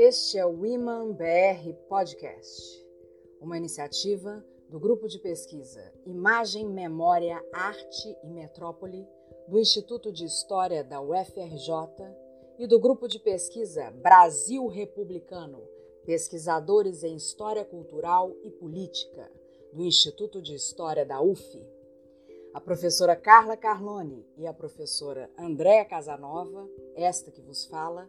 Este é o Women BR Podcast, uma iniciativa do grupo de pesquisa Imagem, Memória, Arte e Metrópole do Instituto de História da UFRJ e do grupo de pesquisa Brasil Republicano, pesquisadores em História Cultural e Política do Instituto de História da UF. A professora Carla Carlone e a professora Andréa Casanova, esta que vos fala,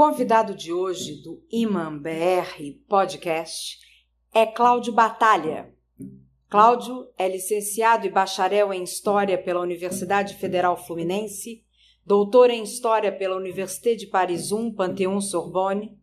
Convidado de hoje do Iman BR Podcast é Cláudio Batalha. Cláudio é licenciado e bacharel em História pela Universidade Federal Fluminense, doutor em História pela Université de Paris I, Panthéon Sorbonne,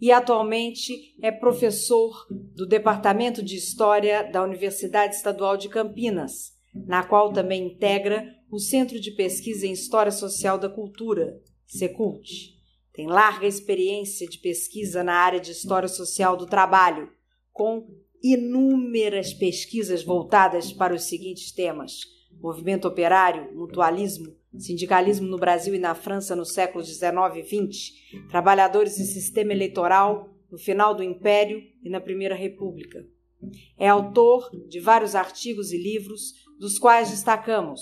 e atualmente é professor do Departamento de História da Universidade Estadual de Campinas, na qual também integra o Centro de Pesquisa em História Social da Cultura, SECULT. Tem larga experiência de pesquisa na área de história social do trabalho, com inúmeras pesquisas voltadas para os seguintes temas: movimento operário, mutualismo, sindicalismo no Brasil e na França no século XIX e XX, trabalhadores e sistema eleitoral no final do Império e na Primeira República. É autor de vários artigos e livros, dos quais destacamos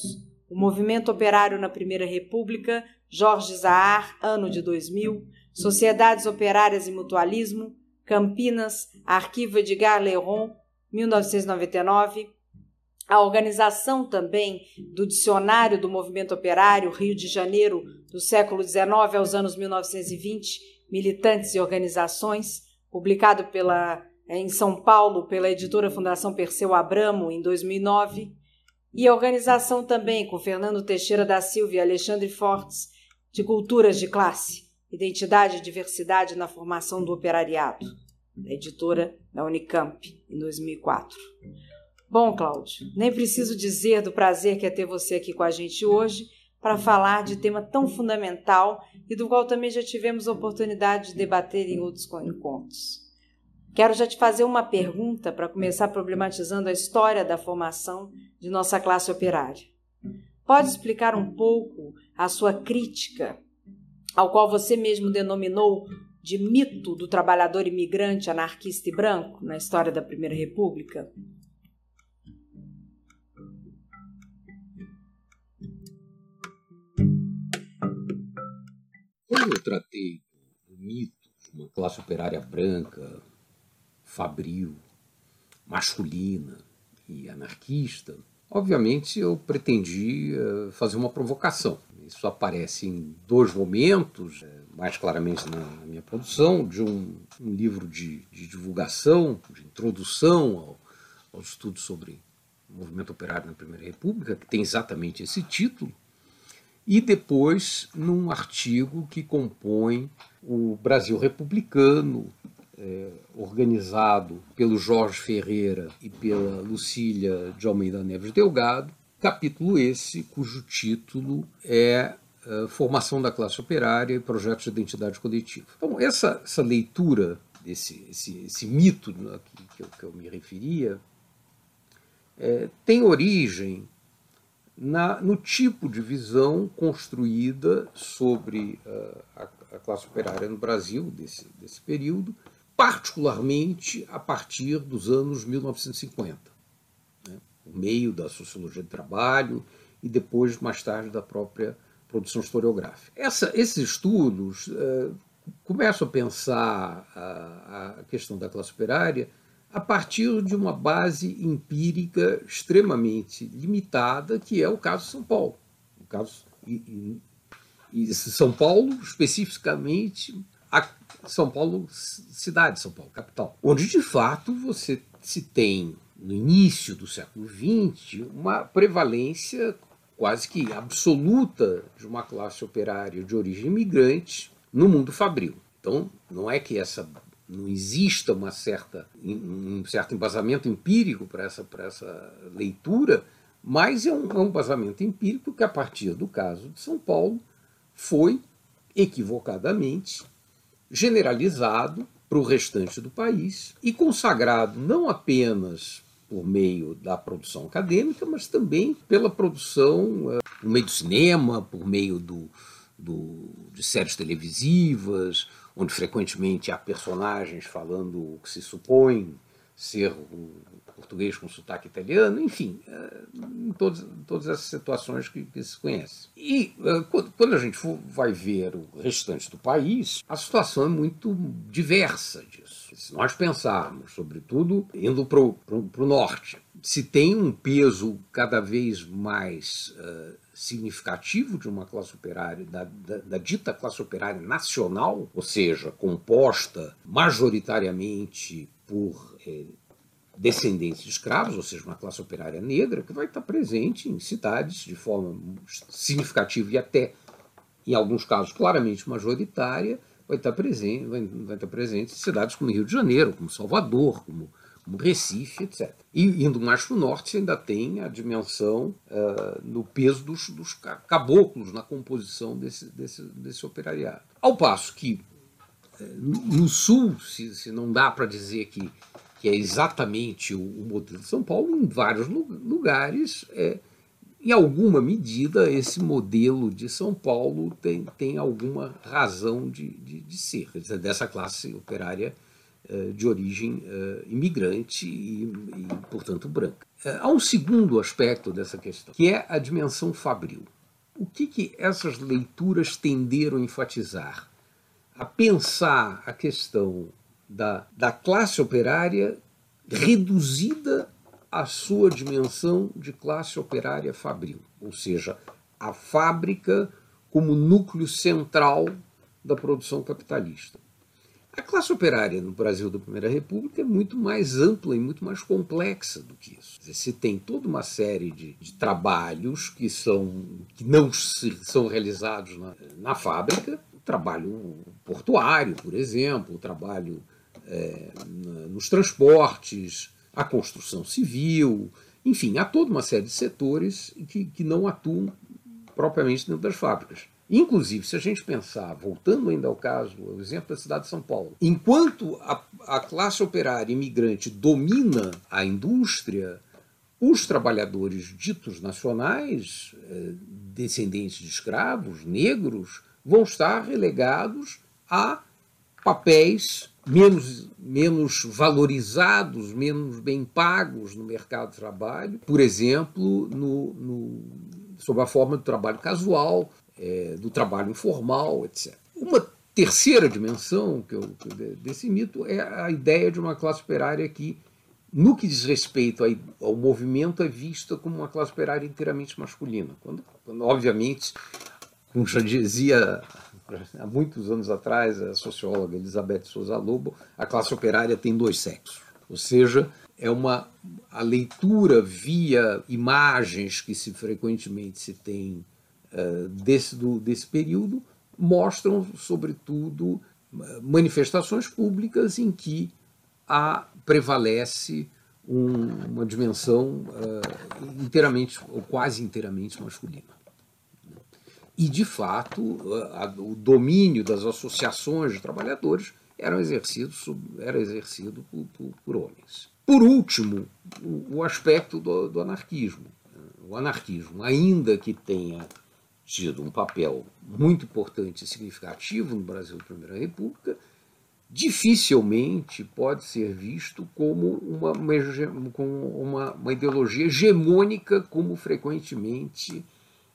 O Movimento Operário na Primeira República, Jorge Zahar, ano de 2000, Sociedades Operárias e Mutualismo, Campinas, Arquivo Edgar Leron, 1999, a organização também do Dicionário do Movimento Operário, Rio de Janeiro, do século XIX aos anos 1920, Militantes e Organizações, publicado pela, em São Paulo pela editora Fundação Perseu Abramo, em 2009, e a organização também com Fernando Teixeira da Silva e Alexandre Fortes, de Culturas de Classe, Identidade e Diversidade na Formação do Operariado, da editora da Unicamp, em 2004. Bom, Cláudio, nem preciso dizer do prazer que é ter você aqui com a gente hoje para falar de tema tão fundamental e do qual também já tivemos oportunidade de debater em outros encontros. Quero já te fazer uma pergunta para começar problematizando a história da formação de nossa classe operária. Pode explicar um pouco a sua crítica ao qual você mesmo denominou de mito do trabalhador imigrante anarquista e branco na história da Primeira República? Quando eu tratei do mito de uma classe operária branca, fabril, masculina e anarquista, obviamente eu pretendi eh, fazer uma provocação. Isso aparece em dois momentos, eh, mais claramente na minha produção, de um, um livro de, de, divulgação, de introdução ao, ao estudo sobre o movimento operário na Primeira República, que tem exatamente esse título, e depois num artigo que compõe o Brasil Republicano, é, organizado pelo Jorge Ferreira e pela Lucília de Almeida Neves Delgado, capítulo esse cujo título é uh, Formação da Classe Operária e Projetos de Identidade Coletiva. Então, essa, essa leitura desse esse, esse mito né, que, eu, que, eu, me referia é, tem origem na, no tipo de visão construída sobre uh, a, a, classe operária no Brasil desse, desse período, particularmente a partir dos anos 1950, né, o meio da sociologia do trabalho e depois, mais tarde, da própria produção historiográfica. Essa, esses estudos uh, começam a pensar a, a questão da classe operária a partir de uma base empírica extremamente limitada, que é o caso de São Paulo. O caso e, e, e São Paulo, especificamente, São Paulo cidade, São Paulo capital, onde de fato você se tem no início do século XX, uma prevalência quase que absoluta de uma classe operária de origem imigrante no mundo fabril. Então, não é que essa não exista uma certa, um certo embasamento empírico para essa, para essa leitura, mas é um, é um embasamento empírico que, a partir do caso de São Paulo, foi equivocadamente generalizado para o restante do país e consagrado não apenas por meio da produção acadêmica, mas também pela produção, eh, por meio do cinema, por meio do, do, de séries televisivas, onde frequentemente há personagens falando o que se supõe ser o português com sotaque italiano, enfim, eh, em todas, todas essas situações que, que se conhece. E eh, quando a gente for, vai ver o restante do país, a situação é muito diversa disso. Se nós pensarmos, sobretudo, indo para o norte, se tem um peso cada vez mais uh, significativo de uma classe operária, da, da, da, dita classe operária nacional, ou seja, composta majoritariamente por eh, descendentes de escravos, ou seja, uma classe operária negra, que vai estar presente em cidades de forma significativa e até, em alguns casos, claramente majoritária, vai estar presente, vai, vai estar presente em cidades como Rio de Janeiro, como Salvador, como, Recife, etc. E indo mais para o norte, ainda tem a dimensão uh, no peso dos, dos, caboclos na composição desse, desse, desse operariado. Ao passo que uh, no sul, se, se não dá para dizer que que é exatamente o, o modelo de São Paulo, em vários lugares, é, em alguma medida, esse modelo de São Paulo tem, tem alguma razão de, de, de ser, dessa classe operária de origem é, imigrante e, e, portanto, branca. É, há um segundo aspecto dessa questão, que é a dimensão fabril. O que, que essas leituras tenderam a enfatizar? A pensar a questão da, da classe operária reduzida à sua dimensão de classe operária fabril, ou seja, a fábrica como núcleo central da produção capitalista. A classe operária no Brasil da Primeira República é muito mais ampla e muito mais complexa do que isso. Você tem toda uma série de, de trabalhos que, são, que não se, são realizados na, na fábrica, o trabalho portuário, por exemplo, o trabalho é, nos transportes, a construção civil, enfim, há toda uma série de setores que, que não atuam propriamente dentro das fábricas. Inclusive, se a gente pensar, voltando ainda ao caso, o exemplo da cidade de São Paulo, enquanto a, a classe operária imigrante domina a indústria, os trabalhadores ditos nacionais, eh, descendentes de escravos, negros, vão estar relegados a papéis menos, menos valorizados, menos bem pagos no mercado de trabalho, por exemplo, no, no, sob a forma do trabalho casual, é, do trabalho informal, etc. Uma terceira dimensão que eu, desse mito é a ideia de uma classe operária que, no que diz respeito ao movimento, é vista como uma classe operária inteiramente masculina. Quando, quando obviamente, como já dizia há muitos anos atrás, a socióloga Elizabeth Souza Lobo, a classe operária tem dois sexos. Ou seja, é uma a leitura via imagens que se frequentemente se tem desse, do, desse período mostram, sobretudo, manifestações públicas em que há, prevalece um, uma dimensão uh, inteiramente ou quase inteiramente masculina. E, de fato, a, o domínio das associações de trabalhadores era exercido, era exercido por, por, por homens. Por último, o, o aspecto do, do anarquismo. O anarquismo, ainda que tenha tido um papel muito importante e significativo no Brasil da Primeira República, dificilmente pode ser visto como uma, uma, uma, uma ideologia hegemônica, como frequentemente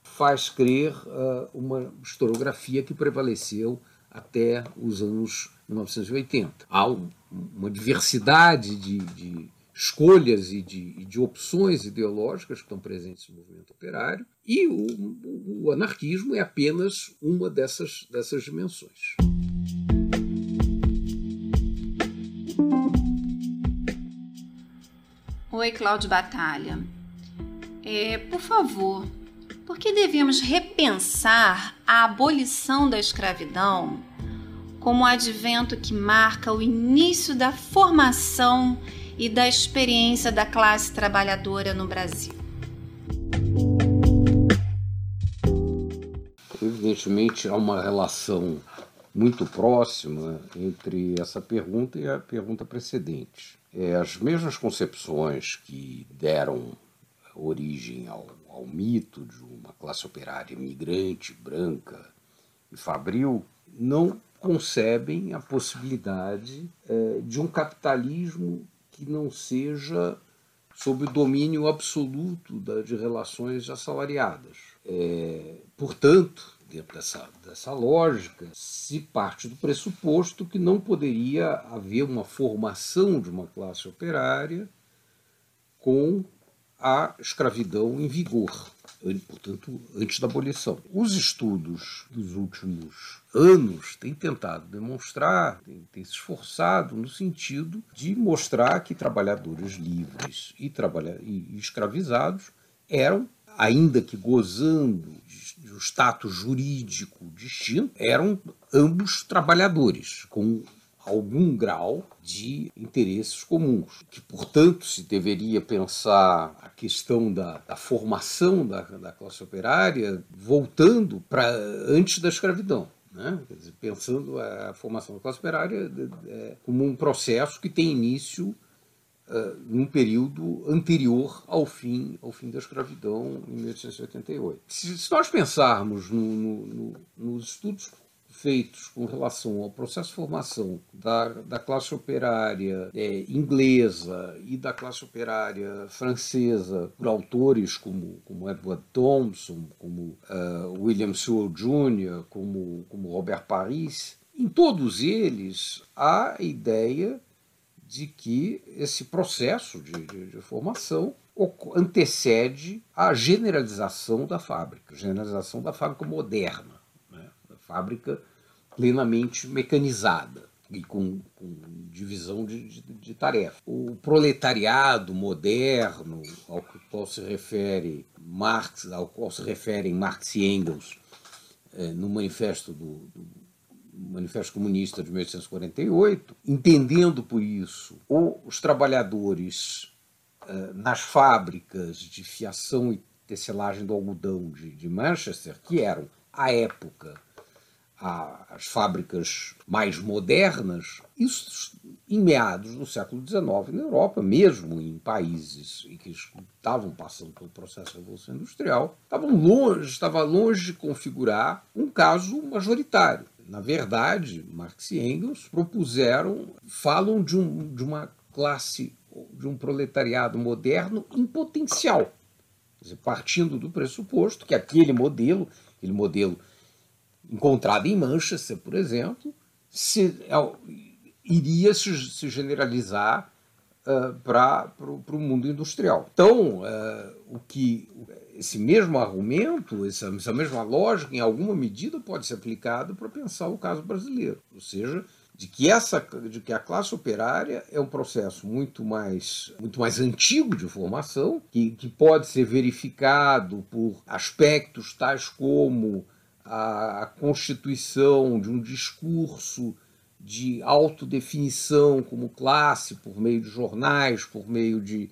faz crer uh, uma historiografia que prevaleceu até os anos 1980. Há um, uma diversidade de, de escolhas e de, de, opções ideológicas que estão presentes no movimento operário, e o, o anarquismo é apenas uma dessas, dessas dimensões. Oi, Cláudio Batalha. É, por favor, por que devemos repensar a abolição da escravidão como o advento que marca o início da formação e da experiência da classe trabalhadora no Brasil? Evidentemente, há uma relação muito próxima entre essa pergunta e a pergunta precedente. É, as mesmas concepções que deram origem ao, ao mito de uma classe operária imigrante, branca e fabril, não concebem a possibilidade é, de um capitalismo que não seja sob o domínio absoluto de relações assalariadas. É, portanto, dentro dessa, dessa lógica, se parte do pressuposto que não poderia haver uma formação de uma classe operária com a escravidão em vigor, portanto, antes da abolição. Os estudos dos últimos anos têm tentado demonstrar, têm, se esforçado no sentido de mostrar que trabalhadores livres e, trabalha, e escravizados eram, ainda que gozando de um status jurídico distinto, eram ambos trabalhadores, com algum grau de interesses comuns. Que, portanto, se deveria pensar a questão da, da formação da, da, classe operária voltando para antes da escravidão. Né? Dizer, pensando a formação da classe operária é, como um processo que tem início uh, num período anterior ao fim, ao fim da escravidão, em 1888. Se, se nós pensarmos no, no, no, nos estudos feitos com relação ao processo de formação da, da classe operária é, inglesa e da classe operária francesa por autores como, como Edward Thompson, como uh, William Sewell Jr., como, como Robert Paris, em todos eles há a ideia de que esse processo de, de, de formação antecede a generalização da fábrica, generalização da fábrica moderna fábrica plenamente mecanizada e com, com divisão de, de, de tarefa. O proletariado moderno, ao qual se refere Marx, ao qual se referem Marx e Engels é, no manifesto do, do Manifesto Comunista de 1848, entendendo por isso os trabalhadores é, nas fábricas de fiação e tecelagem do algodão de, de Manchester, que eram, à época, às fábricas mais modernas, isso em meados do século XIX na Europa, mesmo em países que estavam passando pelo processo de revolução industrial, estavam longe, estava longe de configurar um caso majoritário. Na verdade, Marx e Engels propuseram, falam de, um, de uma classe, de um proletariado moderno em potencial, dizer, partindo do pressuposto que aquele modelo, aquele modelo encontrada em Manchester, por exemplo, se, é, iria se, generalizar uh, para o mundo industrial. Então, uh, o que esse mesmo argumento, essa, essa mesma lógica, em alguma medida, pode ser aplicado para pensar o caso brasileiro. Ou seja, de que essa de que a classe operária é um processo muito mais muito mais antigo de formação que, que pode ser verificado por aspectos tais como a, constituição de um discurso de autodefinição como classe por meio de jornais, por meio de,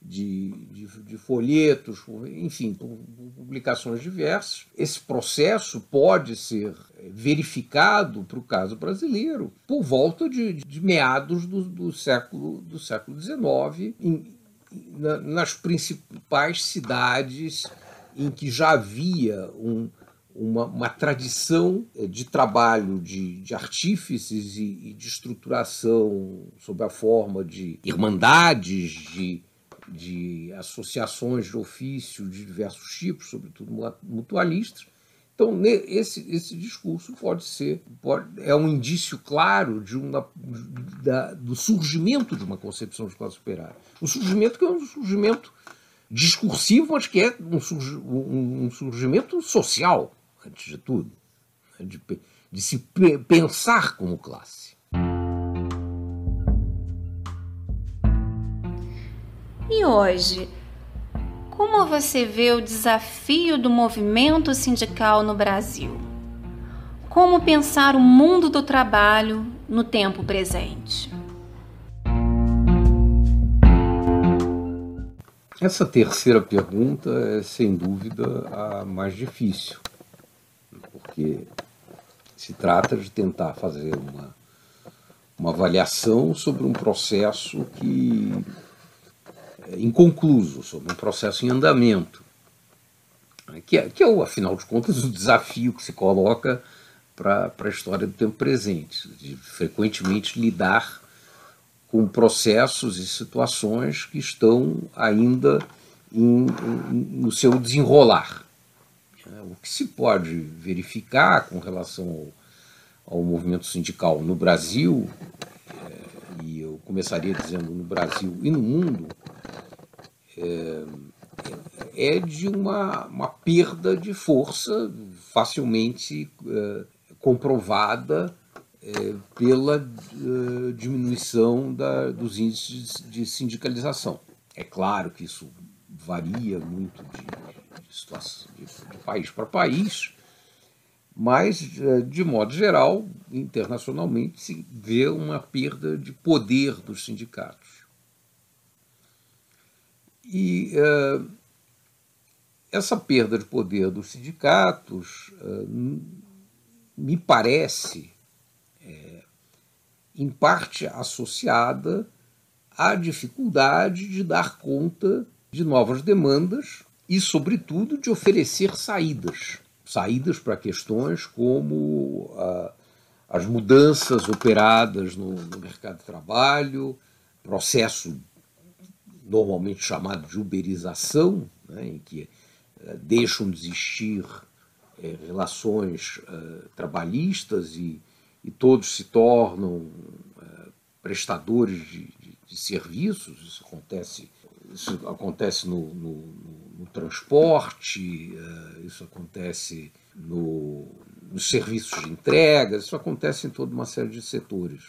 de, de, de folhetos, por, enfim, por, publicações diversas. Esse processo pode ser verificado para o caso brasileiro por volta de, de meados do, do, século, do século XIX, em, na, nas principais cidades em que já havia um, uma, uma tradição eh, de trabalho de, de artífices e, e, de estruturação sob a forma de irmandades, de, de associações de ofício de diversos tipos, sobretudo mutualistas. Então, esse, esse discurso pode ser, pode, é um indício claro de uma, da, do surgimento de uma concepção de classe operária. Um surgimento que é um surgimento discursivo, mas que é um, um surgimento social antes de tudo, né, de, de se pensar como classe. E hoje, como você vê o desafio do movimento sindical no Brasil? Como pensar o mundo do trabalho no tempo presente? Essa terceira pergunta é, sem dúvida, a mais difícil, porque se trata de tentar fazer uma, uma avaliação sobre um processo que é inconcluso, sobre um processo em andamento, que é, que é, afinal de contas, o desafio que se coloca para a história do tempo presente, de frequentemente lidar com processos e situações que estão ainda em, em, no seu desenrolar. O que se pode verificar com relação ao, ao movimento sindical no Brasil, é, e eu começaria dizendo no Brasil e no mundo, é, é de uma, uma perda de força facilmente é, comprovada pela diminuição da, dos índices de sindicalização. É claro que isso varia muito de, situação, de, de país para país, mas, uh, de modo geral, internacionalmente, se vê uma perda de poder dos sindicatos. E uh, essa perda de poder dos sindicatos me parece em parte associada à dificuldade de dar conta de novas demandas e, sobretudo, de oferecer saídas. Saídas para questões como ah, as mudanças operadas no, no, mercado de trabalho, processo normalmente chamado de uberização, né, em que ah, deixam de existir eh, relações ah, trabalhistas e e todos se tornam é, prestadores de, de, de, serviços, isso acontece, isso acontece no, no transporte, é, isso acontece no, nos serviços de entrega, isso acontece em toda uma série de setores.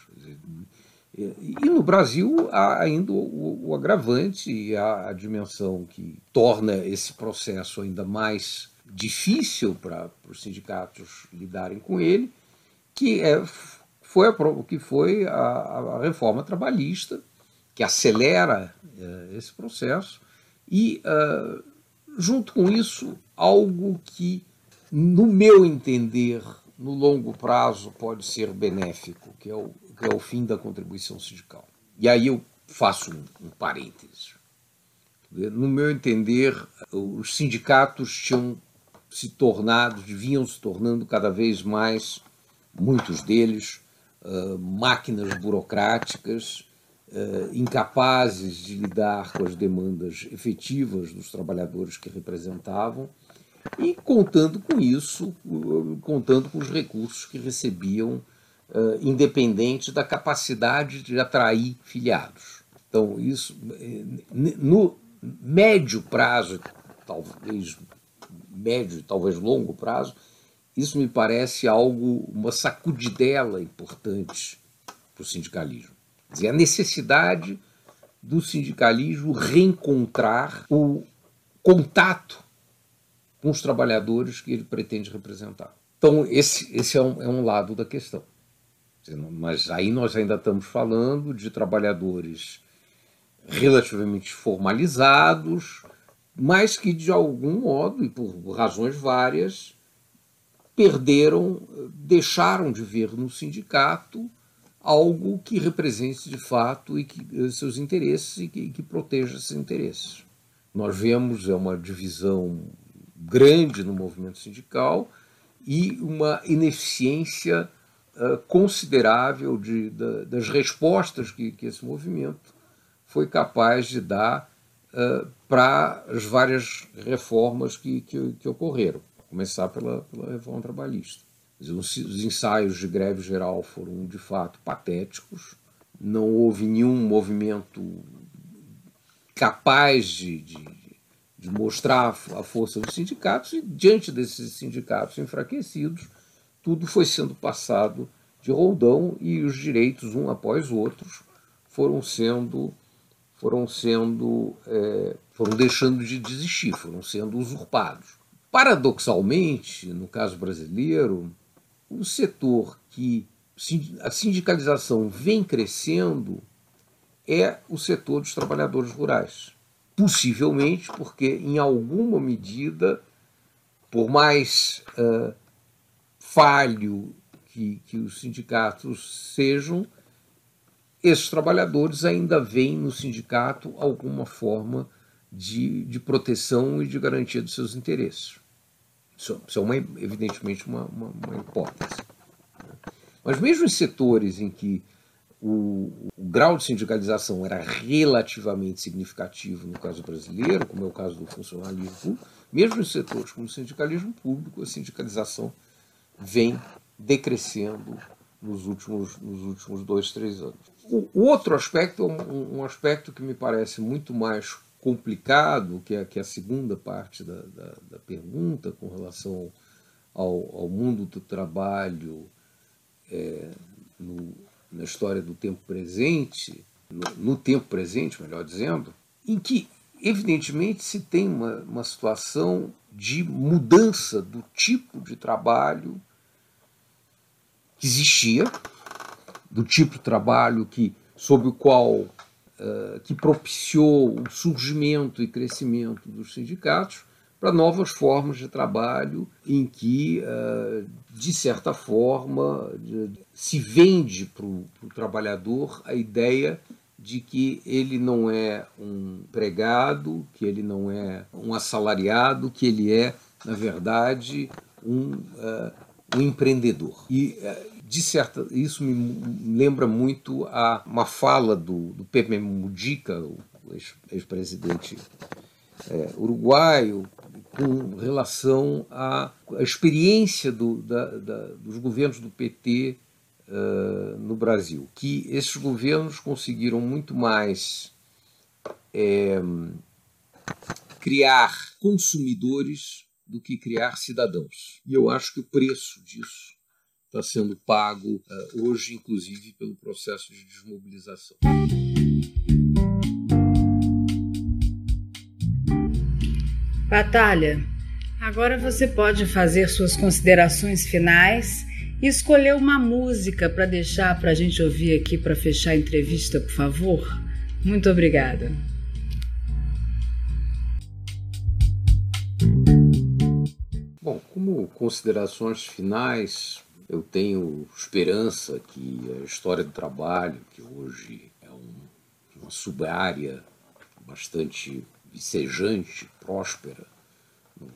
E, no Brasil há ainda o, o agravante e a, a dimensão que torna esse processo ainda mais difícil para os sindicatos lidarem com ele, que é, foi o que foi a, a, reforma trabalhista, que acelera é, esse processo, e, uh, junto com isso, algo que, no meu entender, no longo prazo pode ser benéfico, que é o, que é o fim da contribuição sindical. E aí eu faço um, um parêntese. No meu entender, os sindicatos tinham se tornado, vinham se tornando cada vez mais muitos deles, uh, máquinas burocráticas, uh, incapazes de lidar com as demandas efetivas dos trabalhadores que representavam, e contando com isso, contando com os recursos que recebiam, independente da capacidade de atrair filiados. Então, isso, no médio prazo, talvez médio, talvez longo prazo, isso me parece algo, uma sacudidela importante para o sindicalismo. Dizer, a necessidade do sindicalismo reencontrar o contato com os trabalhadores que ele pretende representar. Então, esse, esse é, um, é um lado da questão. Mas aí nós ainda estamos falando de trabalhadores relativamente formalizados, mas que de algum modo e por razões várias perderam, deixaram de ver no sindicato algo que represente de fato e que, eh, seus interesses e que, que proteja esses interesses. Nós vemos é uma divisão grande no movimento sindical e uma ineficiência uh, considerável de, da, das respostas que, que, esse movimento foi capaz de dar uh, para as várias reformas que, que, que ocorreram começar pela, pela reforma trabalhista. Os, os ensaios de greve geral foram de fato patéticos, não houve nenhum movimento capaz de, de, de, mostrar a força dos sindicatos, e diante desses sindicatos enfraquecidos, tudo foi sendo passado de roldão e os direitos, um após outros, foram sendo foram sendo, é, foram deixando de existir, foram sendo usurpados. Paradoxalmente, no caso brasileiro, o setor que a sindicalização vem crescendo é o setor dos trabalhadores rurais. Possivelmente porque, em alguma medida, por mais uh, falho que, que os sindicatos sejam, esses trabalhadores ainda veem no sindicato alguma forma de, de proteção e de garantia dos seus interesses. É uma, evidentemente uma, uma, uma, hipótese. Mas mesmo em setores em que o, o, grau de sindicalização era relativamente significativo no caso brasileiro, como é o caso do funcionalismo público, mesmo em setores como o sindicalismo público, a sindicalização vem decrescendo nos últimos, nos últimos dois, três anos. O outro aspecto é um, um, aspecto que me parece muito mais complicado, que é, que é a segunda parte da, da, da pergunta com relação ao, ao, mundo do trabalho é, no, na história do tempo presente, no, no, tempo presente, melhor dizendo, em que, evidentemente, se tem uma, uma situação de mudança do tipo de trabalho que existia, do tipo de trabalho que, sob o qual uh, que propiciou o surgimento e crescimento dos sindicatos, para novas formas de trabalho em que, uh, de certa forma, se vende para o trabalhador a ideia de que ele não é um empregado, que ele não é um assalariado, que ele é, na verdade, um, uh, um empreendedor. E uh, de certa, isso me lembra muito a uma fala do, do Pepe o ex-presidente é, uruguaio, com relação à, à experiência do, da, da, dos governos do PT uh, eh, no Brasil, que esses governos conseguiram muito mais é, criar consumidores do que criar cidadãos. E eu acho que o preço disso está sendo pago uh, hoje, inclusive, pelo processo de desmobilização. Batalha, agora você pode fazer suas considerações finais e escolher uma música para deixar para a gente ouvir aqui para fechar a entrevista, por favor. Muito obrigada. Bom, como considerações finais, eu tenho esperança que a história do trabalho, que hoje é um, uma sub-área bastante vicejante, próspera, no,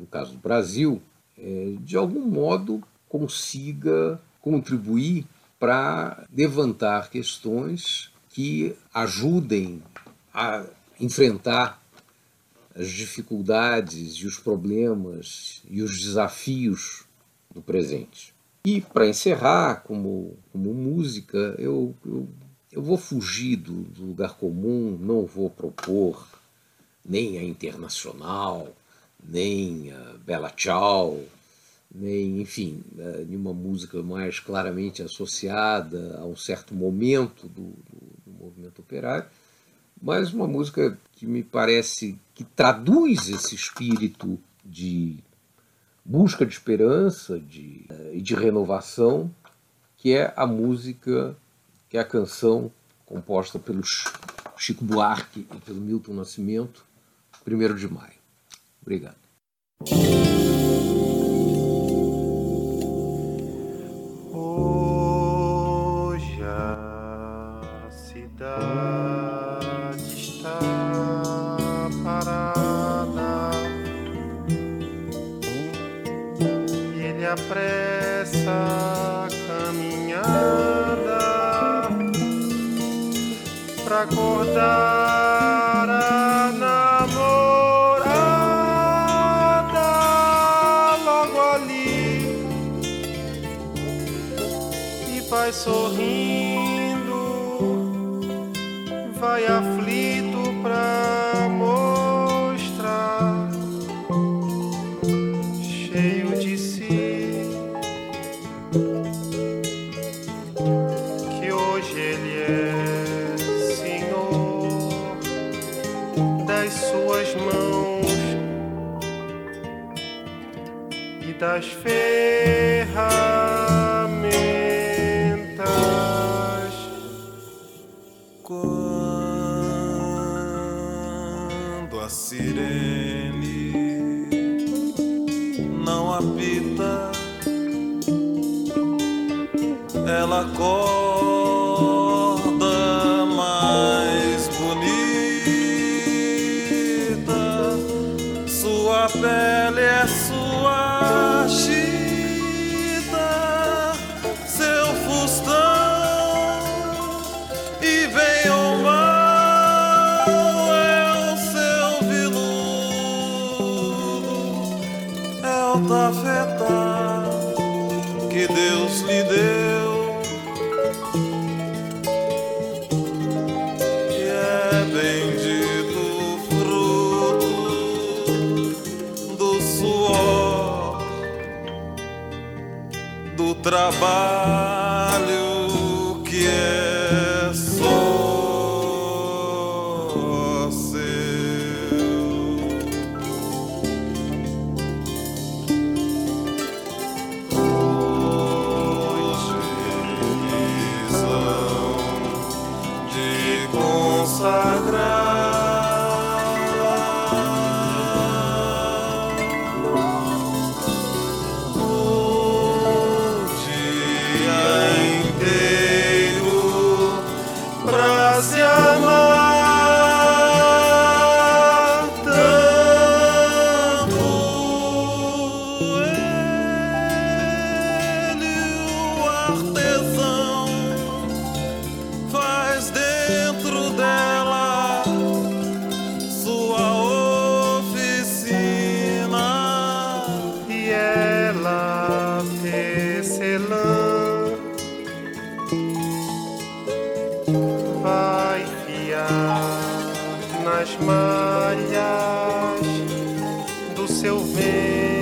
no, caso do Brasil, é, de algum modo consiga contribuir para levantar questões que ajudem a enfrentar as dificuldades e os problemas e os desafios do presente. E para encerrar, como, como música, eu, eu, eu vou fugir do, do, lugar comum, não vou propor nem a Internacional, nem a Bela Tchau, nem, enfim, é, nenhuma música mais claramente associada a um certo momento do, do, do movimento operário, mas uma música que me parece que traduz esse espírito de busca de esperança de, e de renovação, que é a música, que é a canção composta pelo Chico Buarque e pelo Milton Nascimento, 1 de maio. Obrigado. Vai sorrindo, seu ver.